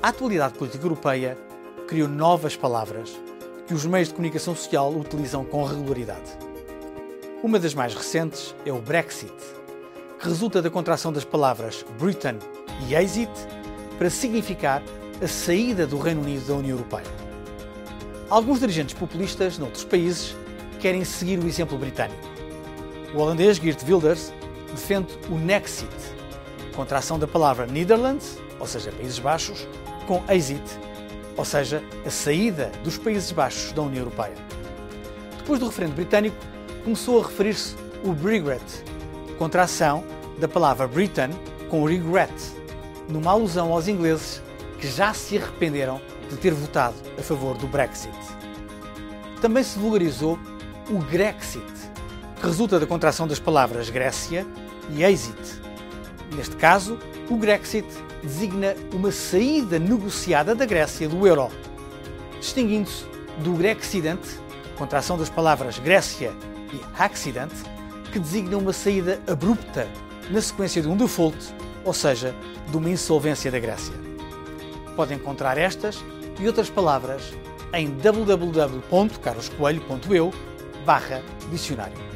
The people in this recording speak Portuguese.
A atualidade política europeia criou novas palavras que os meios de comunicação social utilizam com regularidade. Uma das mais recentes é o Brexit, que resulta da contração das palavras Britain e Exit para significar a saída do Reino Unido da União Europeia. Alguns dirigentes populistas noutros países querem seguir o exemplo britânico. O holandês Geert Wilders defende o Nexit, contração da palavra Netherlands, ou seja, Países Baixos, com exit, ou seja, a saída dos Países Baixos da União Europeia. Depois do referendo britânico, começou a referir-se o Brexit, contração da palavra Britain com regret, numa alusão aos ingleses que já se arrependeram de ter votado a favor do Brexit. Também se vulgarizou o Grexit, que resulta da contração das palavras Grécia e Exit. Neste caso, o Grexit designa uma saída negociada da Grécia do euro, distinguindo-se do Grexident, contração das palavras Grécia e Accident, que designa uma saída abrupta na sequência de um default, ou seja, de uma insolvência da Grécia. Pode encontrar estas e outras palavras em www.carloscoelho.eu dicionário.